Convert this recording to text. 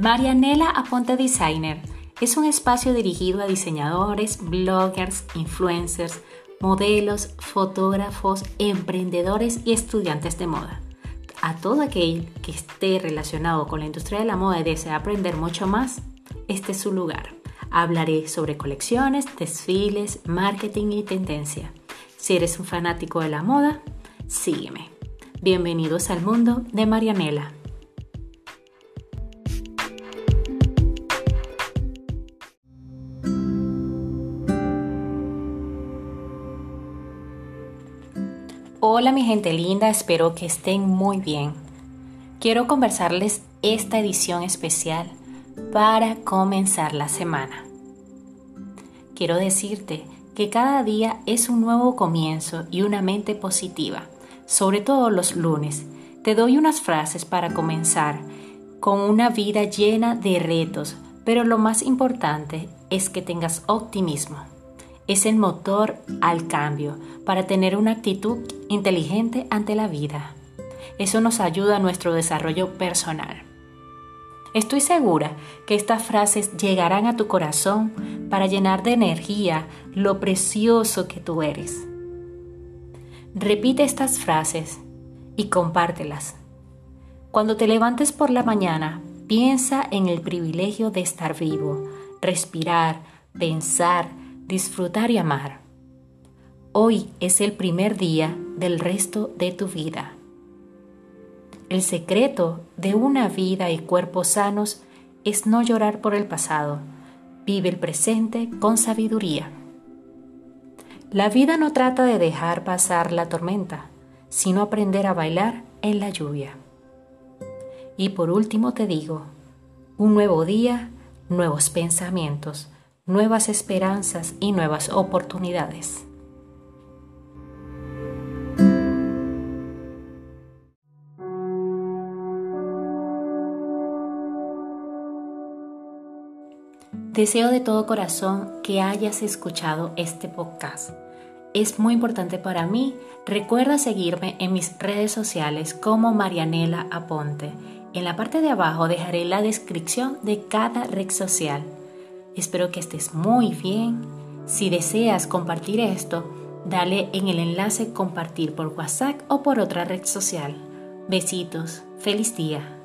Marianela Aponte Designer es un espacio dirigido a diseñadores, bloggers, influencers, modelos, fotógrafos, emprendedores y estudiantes de moda. A todo aquel que esté relacionado con la industria de la moda y desea aprender mucho más, este es su lugar. Hablaré sobre colecciones, desfiles, marketing y tendencia. Si eres un fanático de la moda, sígueme. Bienvenidos al mundo de Marianela. Hola mi gente linda, espero que estén muy bien. Quiero conversarles esta edición especial para comenzar la semana. Quiero decirte que cada día es un nuevo comienzo y una mente positiva, sobre todo los lunes. Te doy unas frases para comenzar con una vida llena de retos, pero lo más importante es que tengas optimismo. Es el motor al cambio para tener una actitud inteligente ante la vida. Eso nos ayuda a nuestro desarrollo personal. Estoy segura que estas frases llegarán a tu corazón para llenar de energía lo precioso que tú eres. Repite estas frases y compártelas. Cuando te levantes por la mañana, piensa en el privilegio de estar vivo, respirar, pensar, disfrutar y amar. Hoy es el primer día del resto de tu vida. El secreto de una vida y cuerpos sanos es no llorar por el pasado. Vive el presente con sabiduría. La vida no trata de dejar pasar la tormenta, sino aprender a bailar en la lluvia. Y por último te digo, un nuevo día, nuevos pensamientos, nuevas esperanzas y nuevas oportunidades. Deseo de todo corazón que hayas escuchado este podcast. Es muy importante para mí. Recuerda seguirme en mis redes sociales como Marianela Aponte. En la parte de abajo dejaré la descripción de cada red social. Espero que estés muy bien. Si deseas compartir esto, dale en el enlace compartir por WhatsApp o por otra red social. Besitos. Feliz día.